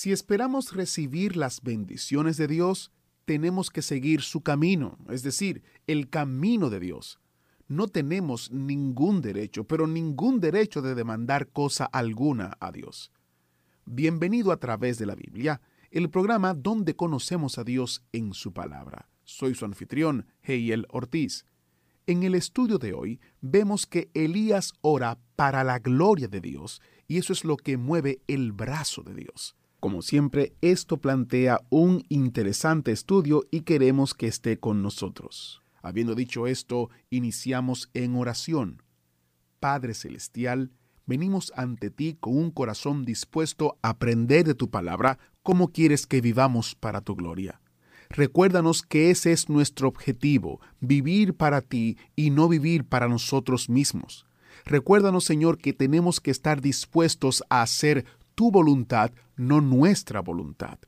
Si esperamos recibir las bendiciones de Dios, tenemos que seguir su camino, es decir, el camino de Dios. No tenemos ningún derecho, pero ningún derecho de demandar cosa alguna a Dios. Bienvenido a través de la Biblia, el programa donde conocemos a Dios en su palabra. Soy su anfitrión, Heiel Ortiz. En el estudio de hoy vemos que Elías ora para la gloria de Dios y eso es lo que mueve el brazo de Dios. Como siempre, esto plantea un interesante estudio y queremos que esté con nosotros. Habiendo dicho esto, iniciamos en oración. Padre Celestial, venimos ante ti con un corazón dispuesto a aprender de tu palabra cómo quieres que vivamos para tu gloria. Recuérdanos que ese es nuestro objetivo, vivir para ti y no vivir para nosotros mismos. Recuérdanos, Señor, que tenemos que estar dispuestos a hacer tu voluntad, no nuestra voluntad.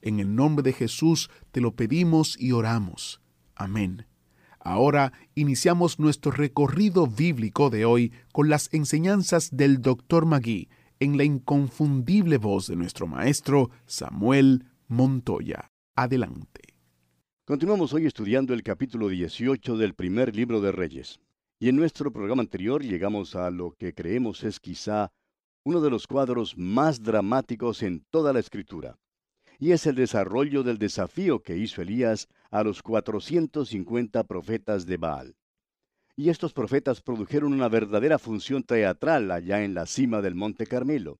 En el nombre de Jesús te lo pedimos y oramos. Amén. Ahora iniciamos nuestro recorrido bíblico de hoy con las enseñanzas del Dr. Magui en la inconfundible voz de nuestro maestro Samuel Montoya. Adelante. Continuamos hoy estudiando el capítulo 18 del primer libro de Reyes. Y en nuestro programa anterior llegamos a lo que creemos es quizá uno de los cuadros más dramáticos en toda la escritura, y es el desarrollo del desafío que hizo Elías a los 450 profetas de Baal. Y estos profetas produjeron una verdadera función teatral allá en la cima del Monte Carmelo.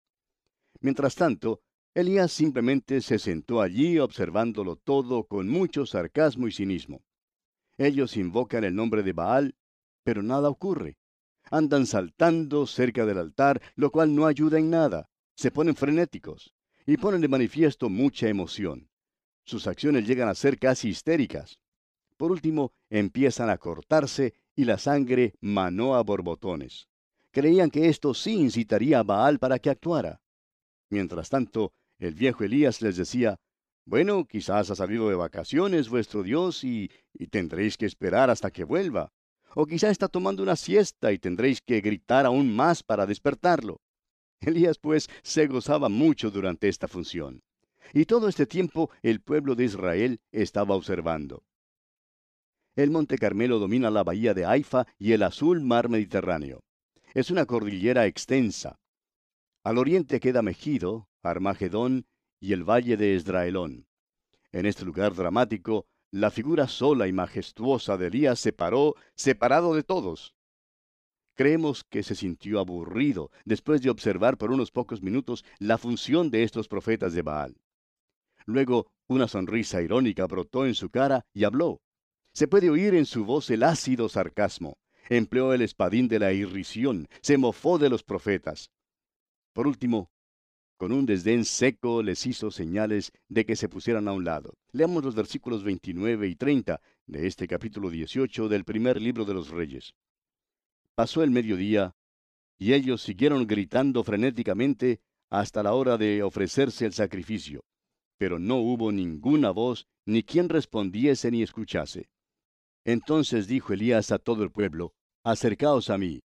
Mientras tanto, Elías simplemente se sentó allí observándolo todo con mucho sarcasmo y cinismo. Ellos invocan el nombre de Baal, pero nada ocurre andan saltando cerca del altar, lo cual no ayuda en nada. Se ponen frenéticos y ponen de manifiesto mucha emoción. Sus acciones llegan a ser casi histéricas. Por último, empiezan a cortarse y la sangre manó a borbotones. Creían que esto sí incitaría a Baal para que actuara. Mientras tanto, el viejo Elías les decía, bueno, quizás ha salido de vacaciones vuestro Dios y, y tendréis que esperar hasta que vuelva o quizá está tomando una siesta y tendréis que gritar aún más para despertarlo. Elías pues se gozaba mucho durante esta función. Y todo este tiempo el pueblo de Israel estaba observando. El Monte Carmelo domina la bahía de Haifa y el azul mar Mediterráneo. Es una cordillera extensa. Al oriente queda Megido, Armagedón y el valle de Esdraelón. En este lugar dramático la figura sola y majestuosa de Elías se paró, separado de todos. Creemos que se sintió aburrido después de observar por unos pocos minutos la función de estos profetas de Baal. Luego una sonrisa irónica brotó en su cara y habló. Se puede oír en su voz el ácido sarcasmo. Empleó el espadín de la irrisión, se mofó de los profetas. Por último, con un desdén seco les hizo señales de que se pusieran a un lado. Leamos los versículos 29 y 30 de este capítulo 18 del primer libro de los Reyes. Pasó el mediodía, y ellos siguieron gritando frenéticamente hasta la hora de ofrecerse el sacrificio, pero no hubo ninguna voz, ni quien respondiese ni escuchase. Entonces dijo Elías a todo el pueblo, Acercaos a mí.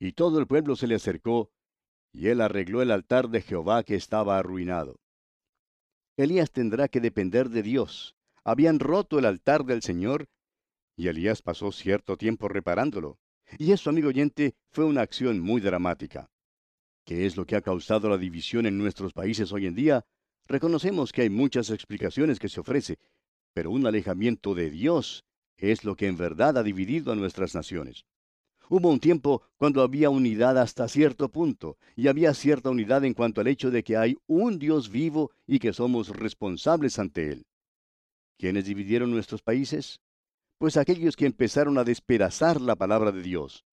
Y todo el pueblo se le acercó, y él arregló el altar de Jehová que estaba arruinado. Elías tendrá que depender de Dios. Habían roto el altar del Señor, y Elías pasó cierto tiempo reparándolo. Y eso, amigo oyente, fue una acción muy dramática. ¿Qué es lo que ha causado la división en nuestros países hoy en día? Reconocemos que hay muchas explicaciones que se ofrece, pero un alejamiento de Dios es lo que en verdad ha dividido a nuestras naciones. Hubo un tiempo cuando había unidad hasta cierto punto, y había cierta unidad en cuanto al hecho de que hay un Dios vivo y que somos responsables ante Él. ¿Quiénes dividieron nuestros países? Pues aquellos que empezaron a despedazar la palabra de Dios.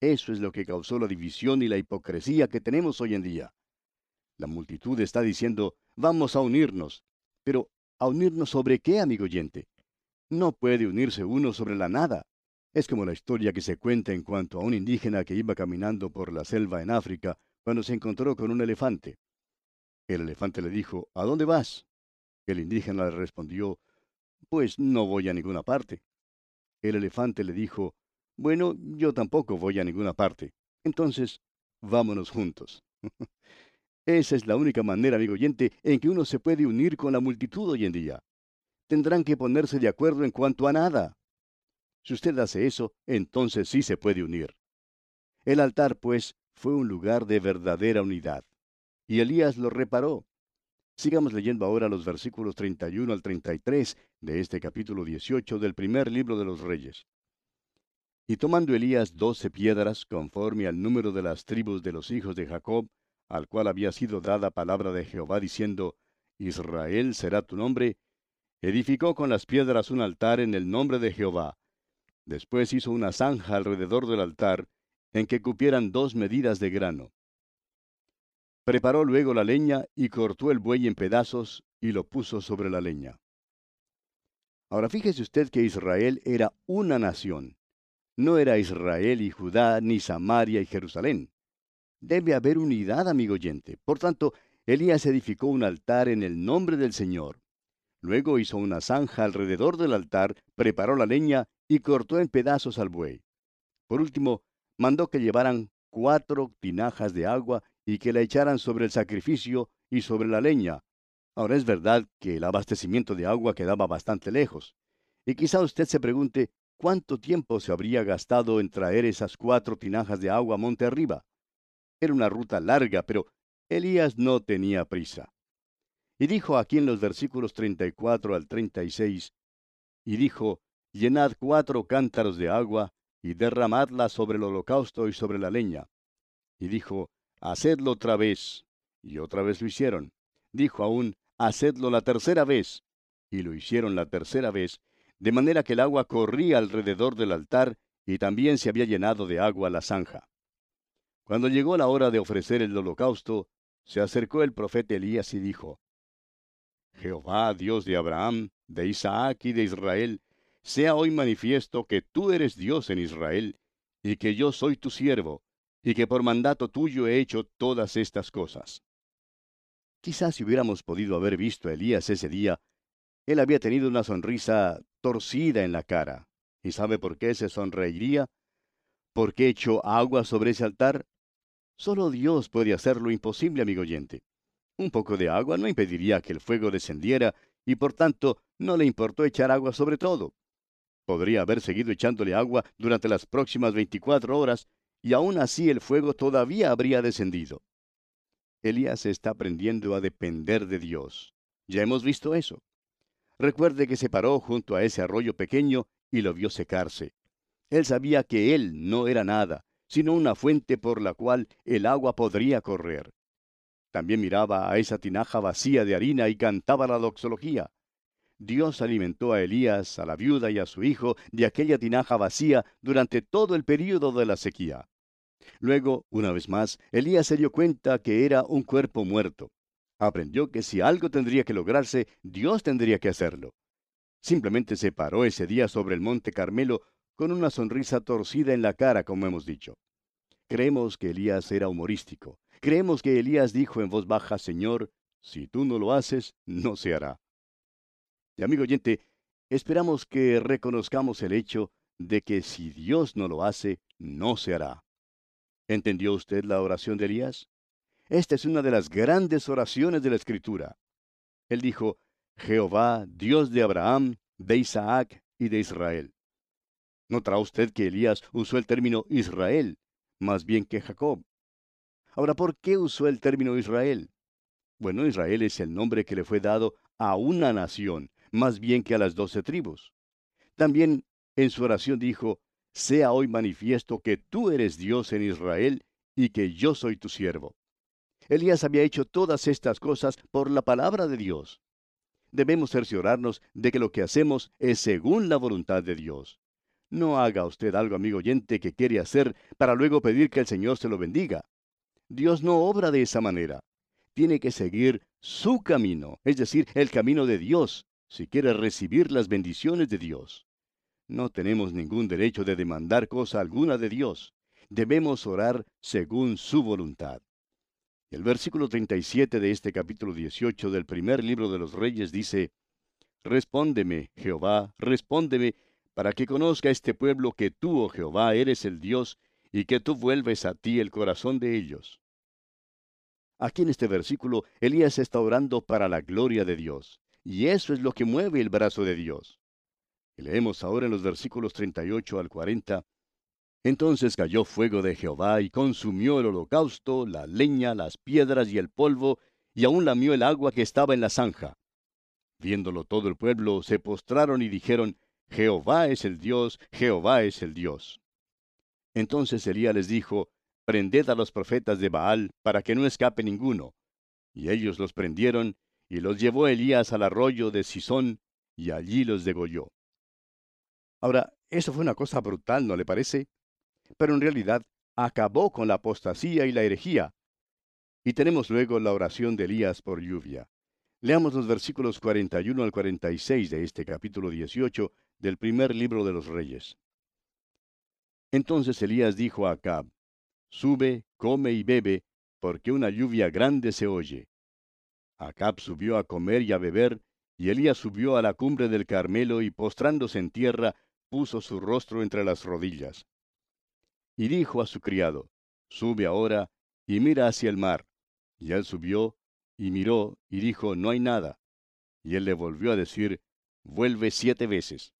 Eso es lo que causó la división y la hipocresía que tenemos hoy en día. La multitud está diciendo, vamos a unirnos, Pero, ¿a unirnos sobre qué, amigo oyente? No puede unirse uno sobre la nada. Es como la historia que se cuenta en cuanto a un indígena que iba caminando por la selva en África cuando se encontró con un elefante. El elefante le dijo, ¿A dónde vas? El indígena le respondió, Pues no voy a ninguna parte. El elefante le dijo, Bueno, yo tampoco voy a ninguna parte. Entonces, vámonos juntos. Esa es la única manera, amigo oyente, en que uno se puede unir con la multitud hoy en día. Tendrán que ponerse de acuerdo en cuanto a nada. Si usted hace eso, entonces sí se puede unir. El altar, pues, fue un lugar de verdadera unidad. Y Elías lo reparó. Sigamos leyendo ahora los versículos 31 al 33 de este capítulo 18 del primer libro de los Reyes. Y tomando Elías doce piedras, conforme al número de las tribus de los hijos de Jacob, al cual había sido dada palabra de Jehová diciendo, Israel será tu nombre, edificó con las piedras un altar en el nombre de Jehová. Después hizo una zanja alrededor del altar, en que cupieran dos medidas de grano. Preparó luego la leña y cortó el buey en pedazos y lo puso sobre la leña. Ahora fíjese usted que Israel era una nación no era Israel y Judá, ni Samaria y Jerusalén. Debe haber unidad, amigo oyente. Por tanto, Elías edificó un altar en el nombre del Señor. Luego hizo una zanja alrededor del altar, preparó la leña y cortó en pedazos al buey. Por último, mandó que llevaran cuatro tinajas de agua y que la echaran sobre el sacrificio y sobre la leña. Ahora es verdad que el abastecimiento de agua quedaba bastante lejos. Y quizá usted se pregunte, ¿Cuánto tiempo se habría gastado en traer esas cuatro tinajas de agua monte arriba? Era una ruta larga, pero Elías no tenía prisa. Y dijo aquí en los versículos 34 al 36, y dijo, llenad cuatro cántaros de agua, y derramadla sobre el holocausto y sobre la leña. Y dijo, hacedlo otra vez. Y otra vez lo hicieron. Dijo aún, hacedlo la tercera vez. Y lo hicieron la tercera vez, de manera que el agua corría alrededor del altar y también se había llenado de agua la zanja. Cuando llegó la hora de ofrecer el holocausto, se acercó el profeta Elías y dijo, Jehová, Dios de Abraham, de Isaac y de Israel, sea hoy manifiesto que tú eres Dios en Israel, y que yo soy tu siervo, y que por mandato tuyo he hecho todas estas cosas. Quizás si hubiéramos podido haber visto a Elías ese día, él había tenido una sonrisa torcida en la cara. ¿Y sabe por qué se sonreiría? ¿Por qué echó agua sobre ese altar? Solo Dios puede hacer lo imposible, amigo oyente. Un poco de agua no impediría que el fuego descendiera y por tanto no le importó echar agua sobre todo. Podría haber seguido echándole agua durante las próximas 24 horas y aún así el fuego todavía habría descendido. Elías está aprendiendo a depender de Dios. Ya hemos visto eso. Recuerde que se paró junto a ese arroyo pequeño y lo vio secarse. Él sabía que él no era nada, sino una fuente por la cual el agua podría correr. También miraba a esa tinaja vacía de harina y cantaba la doxología. Dios alimentó a Elías, a la viuda y a su hijo de aquella tinaja vacía durante todo el período de la sequía. Luego, una vez más, Elías se dio cuenta que era un cuerpo muerto aprendió que si algo tendría que lograrse, Dios tendría que hacerlo. Simplemente se paró ese día sobre el monte Carmelo con una sonrisa torcida en la cara, como hemos dicho. Creemos que Elías era humorístico. Creemos que Elías dijo en voz baja, Señor, si tú no lo haces, no se hará. Y amigo oyente, esperamos que reconozcamos el hecho de que si Dios no lo hace, no se hará. ¿Entendió usted la oración de Elías? Esta es una de las grandes oraciones de la Escritura. Él dijo, Jehová, Dios de Abraham, de Isaac y de Israel. ¿Notará usted que Elías usó el término Israel, más bien que Jacob? Ahora, ¿por qué usó el término Israel? Bueno, Israel es el nombre que le fue dado a una nación, más bien que a las doce tribus. También en su oración dijo, sea hoy manifiesto que tú eres Dios en Israel y que yo soy tu siervo. Elías había hecho todas estas cosas por la palabra de Dios. Debemos cerciorarnos de que lo que hacemos es según la voluntad de Dios. No haga usted algo, amigo oyente, que quiere hacer para luego pedir que el Señor se lo bendiga. Dios no obra de esa manera. tiene que seguir su camino, es decir, el camino de Dios, si quiere recibir las bendiciones de Dios. No tenemos ningún derecho de demandar cosa alguna de Dios. Debemos orar según su voluntad. El versículo 37 de este capítulo 18 del primer libro de los Reyes dice, Respóndeme, Jehová, respóndeme, para que conozca este pueblo que tú, oh Jehová, eres el Dios, y que tú vuelves a ti el corazón de ellos. Aquí en este versículo, Elías está orando para la gloria de Dios, y eso es lo que mueve el brazo de Dios. Leemos ahora en los versículos 38 al 40, entonces cayó fuego de Jehová y consumió el holocausto, la leña, las piedras y el polvo, y aún lamió el agua que estaba en la zanja. Viéndolo todo el pueblo, se postraron y dijeron, Jehová es el Dios, Jehová es el Dios. Entonces Elías les dijo, Prended a los profetas de Baal, para que no escape ninguno. Y ellos los prendieron, y los llevó Elías al arroyo de Sisón, y allí los degolló. Ahora, eso fue una cosa brutal, ¿no le parece? pero en realidad acabó con la apostasía y la herejía. Y tenemos luego la oración de Elías por lluvia. Leamos los versículos 41 al 46 de este capítulo 18 del primer libro de los Reyes. Entonces Elías dijo a Acab, Sube, come y bebe, porque una lluvia grande se oye. Acab subió a comer y a beber, y Elías subió a la cumbre del Carmelo y postrándose en tierra, puso su rostro entre las rodillas y dijo a su criado, Sube ahora y mira hacia el mar. Y él subió y miró y dijo, No hay nada. Y él le volvió a decir, Vuelve siete veces.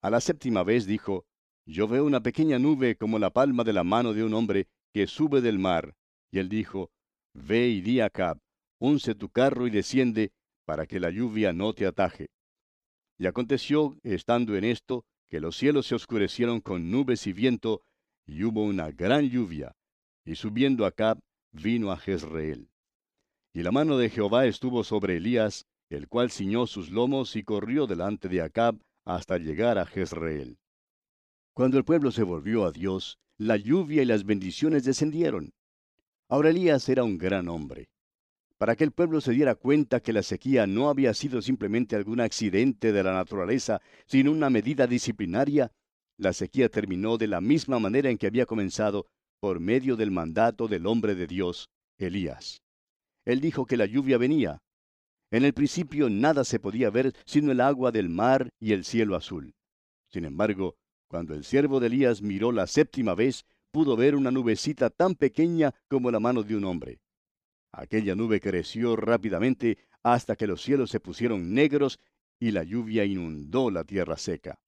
A la séptima vez dijo, Yo veo una pequeña nube como la palma de la mano de un hombre que sube del mar. Y él dijo, Ve y di a Cab, unce tu carro y desciende, para que la lluvia no te ataje. Y aconteció, estando en esto, que los cielos se oscurecieron con nubes y viento, y hubo una gran lluvia, y subiendo Acab, vino a Jezreel. Y la mano de Jehová estuvo sobre Elías, el cual ciñó sus lomos y corrió delante de Acab hasta llegar a Jezreel. Cuando el pueblo se volvió a Dios, la lluvia y las bendiciones descendieron. Ahora Elías era un gran hombre. Para que el pueblo se diera cuenta que la sequía no había sido simplemente algún accidente de la naturaleza, sino una medida disciplinaria, la sequía terminó de la misma manera en que había comenzado, por medio del mandato del hombre de Dios, Elías. Él dijo que la lluvia venía. En el principio nada se podía ver sino el agua del mar y el cielo azul. Sin embargo, cuando el siervo de Elías miró la séptima vez, pudo ver una nubecita tan pequeña como la mano de un hombre. Aquella nube creció rápidamente hasta que los cielos se pusieron negros y la lluvia inundó la tierra seca.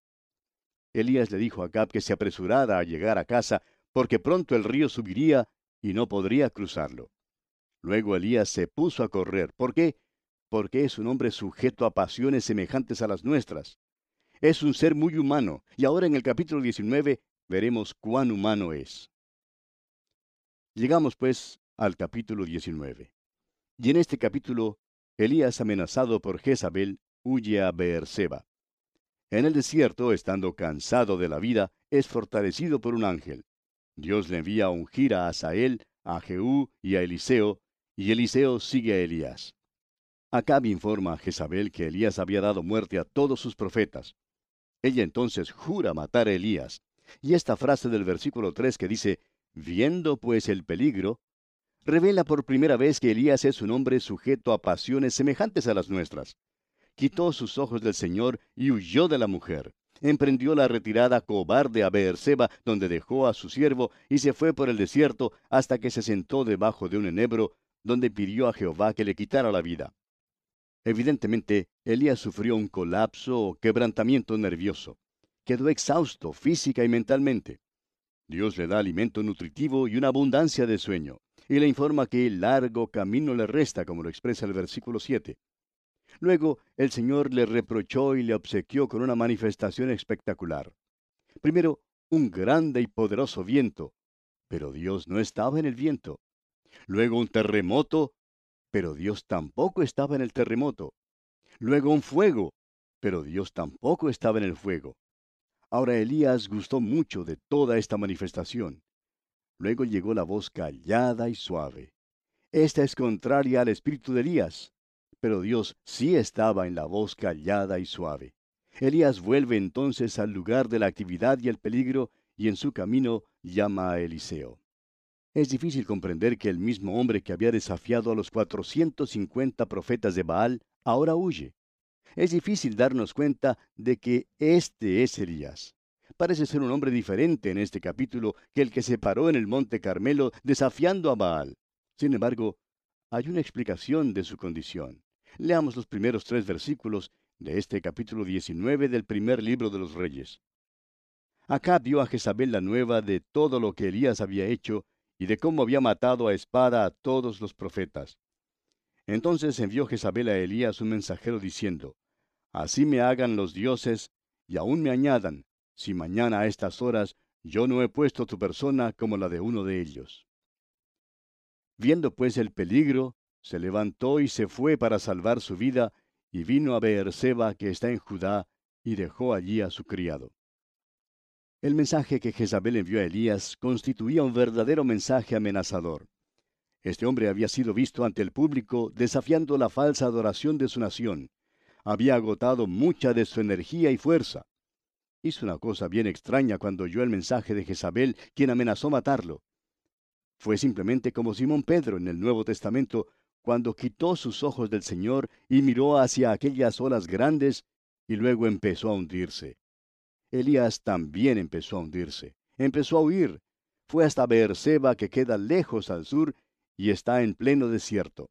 Elías le dijo a Acab que se apresurara a llegar a casa, porque pronto el río subiría y no podría cruzarlo. Luego Elías se puso a correr. ¿Por qué? Porque es un hombre sujeto a pasiones semejantes a las nuestras. Es un ser muy humano, y ahora en el capítulo 19 veremos cuán humano es. Llegamos pues al capítulo 19. Y en este capítulo, Elías, amenazado por Jezabel, huye a Beerseba. En el desierto, estando cansado de la vida, es fortalecido por un ángel. Dios le envía a ungir a Asael, a Jehú y a Eliseo, y Eliseo sigue a Elías. Acab informa a Jezabel que Elías había dado muerte a todos sus profetas. Ella entonces jura matar a Elías. Y esta frase del versículo 3 que dice, viendo pues el peligro, revela por primera vez que Elías es un hombre sujeto a pasiones semejantes a las nuestras quitó sus ojos del Señor y huyó de la mujer. Emprendió la retirada cobarde a Beerseba, donde dejó a su siervo, y se fue por el desierto hasta que se sentó debajo de un enebro, donde pidió a Jehová que le quitara la vida. Evidentemente, Elías sufrió un colapso o quebrantamiento nervioso. Quedó exhausto física y mentalmente. Dios le da alimento nutritivo y una abundancia de sueño, y le informa que largo camino le resta, como lo expresa el versículo 7. Luego el Señor le reprochó y le obsequió con una manifestación espectacular. Primero, un grande y poderoso viento, pero Dios no estaba en el viento. Luego un terremoto, pero Dios tampoco estaba en el terremoto. Luego un fuego, pero Dios tampoco estaba en el fuego. Ahora Elías gustó mucho de toda esta manifestación. Luego llegó la voz callada y suave. Esta es contraria al espíritu de Elías. Pero Dios sí estaba en la voz callada y suave. Elías vuelve entonces al lugar de la actividad y el peligro y en su camino llama a Eliseo. Es difícil comprender que el mismo hombre que había desafiado a los 450 profetas de Baal ahora huye. Es difícil darnos cuenta de que este es Elías. Parece ser un hombre diferente en este capítulo que el que se paró en el monte Carmelo desafiando a Baal. Sin embargo, hay una explicación de su condición. Leamos los primeros tres versículos de este capítulo 19 del primer libro de los Reyes. Acá dio a Jezabel la nueva de todo lo que Elías había hecho y de cómo había matado a espada a todos los profetas. Entonces envió Jezabel a Elías un mensajero diciendo, Así me hagan los dioses, y aún me añadan, si mañana a estas horas yo no he puesto tu persona como la de uno de ellos. Viendo pues el peligro, se levantó y se fue para salvar su vida, y vino a Beerseba, que está en Judá, y dejó allí a su criado. El mensaje que Jezabel envió a Elías constituía un verdadero mensaje amenazador. Este hombre había sido visto ante el público desafiando la falsa adoración de su nación. Había agotado mucha de su energía y fuerza. Hizo una cosa bien extraña cuando oyó el mensaje de Jezabel, quien amenazó matarlo. Fue simplemente como Simón Pedro en el Nuevo Testamento, cuando quitó sus ojos del Señor y miró hacia aquellas olas grandes y luego empezó a hundirse. Elías también empezó a hundirse, empezó a huir. Fue hasta Beerseba, que queda lejos al sur y está en pleno desierto.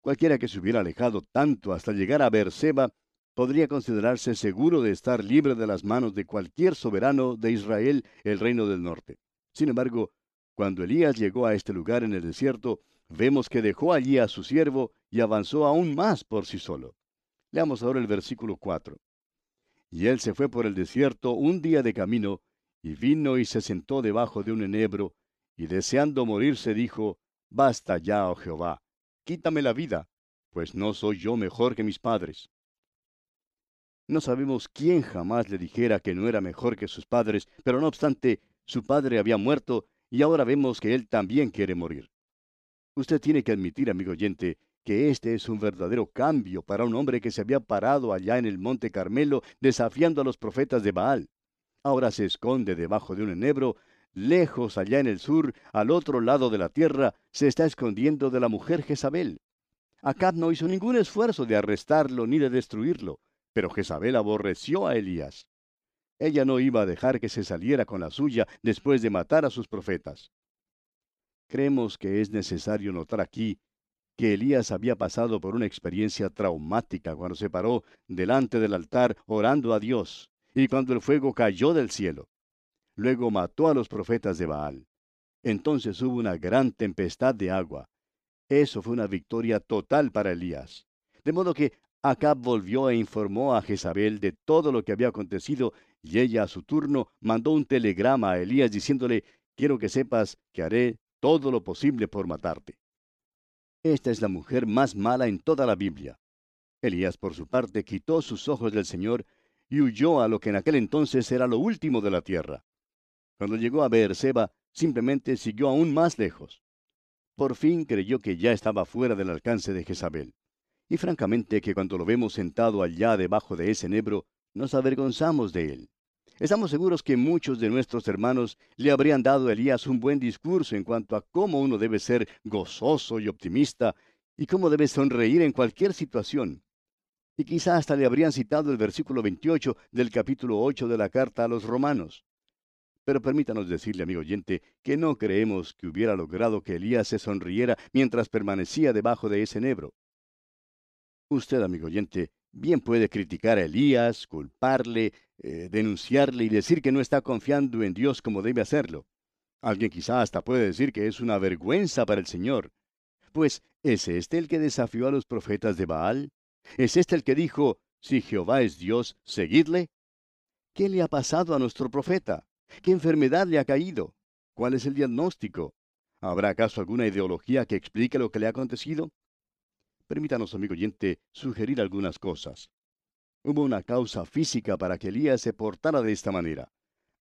Cualquiera que se hubiera alejado tanto hasta llegar a Beerseba podría considerarse seguro de estar libre de las manos de cualquier soberano de Israel, el reino del norte. Sin embargo, cuando Elías llegó a este lugar en el desierto, vemos que dejó allí a su siervo y avanzó aún más por sí solo. Leamos ahora el versículo 4. Y él se fue por el desierto un día de camino, y vino y se sentó debajo de un enebro, y deseando morirse dijo, Basta ya, oh Jehová, quítame la vida, pues no soy yo mejor que mis padres. No sabemos quién jamás le dijera que no era mejor que sus padres, pero no obstante, su padre había muerto y ahora vemos que él también quiere morir. Usted tiene que admitir, amigo oyente, que este es un verdadero cambio para un hombre que se había parado allá en el monte Carmelo desafiando a los profetas de Baal. Ahora se esconde debajo de un enebro, lejos allá en el sur, al otro lado de la tierra, se está escondiendo de la mujer Jezabel. Acab no hizo ningún esfuerzo de arrestarlo ni de destruirlo, pero Jezabel aborreció a Elías. Ella no iba a dejar que se saliera con la suya después de matar a sus profetas. Creemos que es necesario notar aquí que Elías había pasado por una experiencia traumática cuando se paró delante del altar orando a Dios y cuando el fuego cayó del cielo. Luego mató a los profetas de Baal. Entonces hubo una gran tempestad de agua. Eso fue una victoria total para Elías. De modo que Acab volvió e informó a Jezabel de todo lo que había acontecido y ella a su turno mandó un telegrama a Elías diciéndole, quiero que sepas que haré todo lo posible por matarte. Esta es la mujer más mala en toda la Biblia. Elías, por su parte, quitó sus ojos del Señor y huyó a lo que en aquel entonces era lo último de la tierra. Cuando llegó a Beerseba, simplemente siguió aún más lejos. Por fin creyó que ya estaba fuera del alcance de Jezabel. Y francamente que cuando lo vemos sentado allá debajo de ese nebro, nos avergonzamos de él. Estamos seguros que muchos de nuestros hermanos le habrían dado a Elías un buen discurso en cuanto a cómo uno debe ser gozoso y optimista y cómo debe sonreír en cualquier situación. Y quizá hasta le habrían citado el versículo 28 del capítulo 8 de la carta a los romanos. Pero permítanos decirle, amigo oyente, que no creemos que hubiera logrado que Elías se sonriera mientras permanecía debajo de ese nebro. Usted, amigo oyente, bien puede criticar a Elías, culparle, eh, denunciarle y decir que no está confiando en Dios como debe hacerlo. Alguien quizá hasta puede decir que es una vergüenza para el Señor. Pues, ¿es este el que desafió a los profetas de Baal? ¿Es este el que dijo, si Jehová es Dios, seguidle? ¿Qué le ha pasado a nuestro profeta? ¿Qué enfermedad le ha caído? ¿Cuál es el diagnóstico? ¿Habrá acaso alguna ideología que explique lo que le ha acontecido? Permítanos, amigo oyente, sugerir algunas cosas. Hubo una causa física para que Elías se portara de esta manera.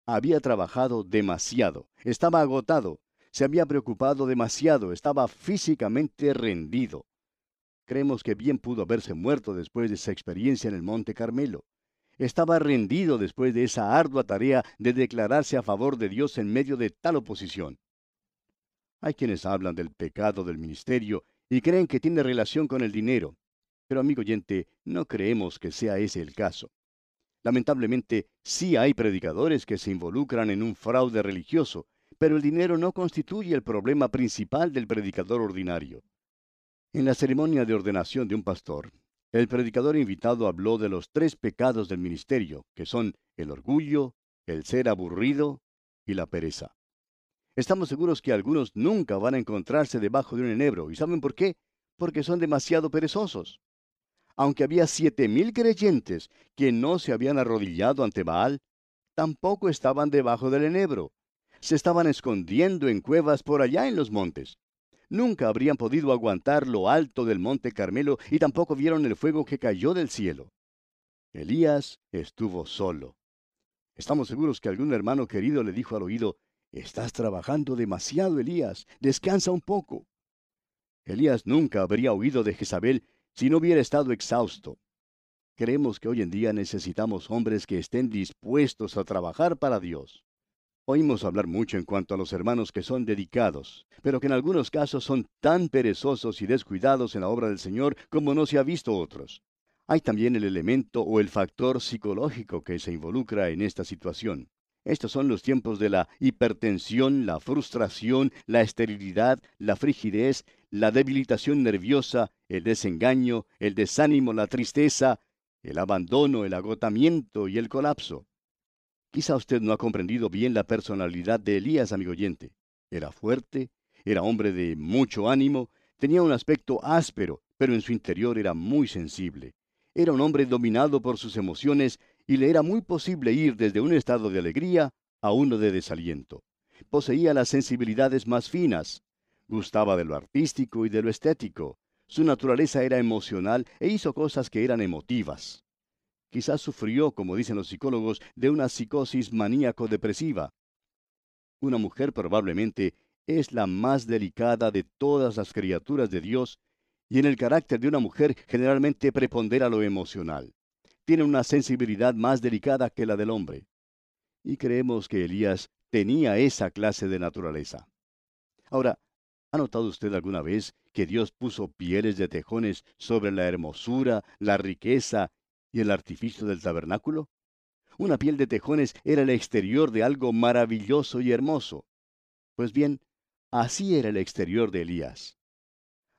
Había trabajado demasiado, estaba agotado, Se había preocupado demasiado, estaba físicamente rendido. Creemos que bien pudo haberse muerto después de esa experiencia en el Monte Carmelo. Estaba rendido después de esa ardua tarea de declararse a favor de Dios en medio de tal oposición. Hay quienes hablan del pecado del ministerio y creen que tiene relación con el dinero. Pero amigo oyente, no creemos que sea ese el caso. Lamentablemente, sí hay predicadores que se involucran en un fraude religioso, pero el dinero no constituye el problema principal del predicador ordinario. En la ceremonia de ordenación de un pastor, el predicador invitado habló de los tres pecados del ministerio, que son el orgullo, el ser aburrido y la pereza. Estamos seguros que algunos nunca van a encontrarse debajo de un enebro. ¿Y saben por qué? Porque son demasiado perezosos. Aunque había siete mil creyentes que no se habían arrodillado ante Baal, tampoco estaban debajo del enebro. Se estaban escondiendo en cuevas por allá en los montes. Nunca habrían podido aguantar lo alto del monte Carmelo y tampoco vieron el fuego que cayó del cielo. Elías estuvo solo. Estamos seguros que algún hermano querido le dijo al oído, Estás trabajando demasiado, Elías. Descansa un poco. Elías nunca habría huido de Jezabel si no hubiera estado exhausto. Creemos que hoy en día necesitamos hombres que estén dispuestos a trabajar para Dios. Oímos hablar mucho en cuanto a los hermanos que son dedicados, pero que en algunos casos son tan perezosos y descuidados en la obra del Señor como no se ha visto otros. Hay también el elemento o el factor psicológico que se involucra en esta situación. Estos son los tiempos de la hipertensión, la frustración, la esterilidad, la frigidez, la debilitación nerviosa, el desengaño, el desánimo, la tristeza, el abandono, el agotamiento y el colapso. Quizá usted no ha comprendido bien la personalidad de Elías, amigo oyente. Era fuerte, era hombre de mucho ánimo, tenía un aspecto áspero, pero en su interior era muy sensible. Era un hombre dominado por sus emociones y le era muy posible ir desde un estado de alegría a uno de desaliento. Poseía las sensibilidades más finas, gustaba de lo artístico y de lo estético. Su naturaleza era emocional e hizo cosas que eran emotivas. Quizás sufrió, como dicen los psicólogos, de una psicosis maníaco-depresiva. Una mujer probablemente es la más delicada de todas las criaturas de Dios, y en el carácter de una mujer generalmente prepondera lo emocional tiene una sensibilidad más delicada que la del hombre. Y creemos que Elías tenía esa clase de naturaleza. Ahora, ¿ha notado usted alguna vez que Dios puso pieles de tejones sobre la hermosura, la riqueza y el artificio del tabernáculo? Una piel de tejones era el exterior de algo maravilloso y hermoso. Pues bien, así era el exterior de Elías.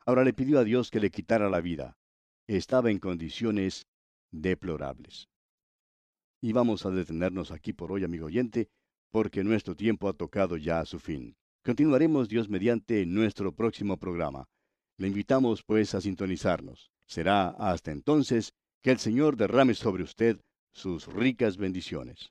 Ahora le pidió a Dios que le quitara la vida. Estaba en condiciones deplorables. Y vamos a detenernos aquí por hoy, amigo oyente, porque nuestro tiempo ha tocado ya a su fin. Continuaremos Dios mediante nuestro próximo programa. Le invitamos pues a sintonizarnos. Será hasta entonces que el Señor derrame sobre usted sus ricas bendiciones.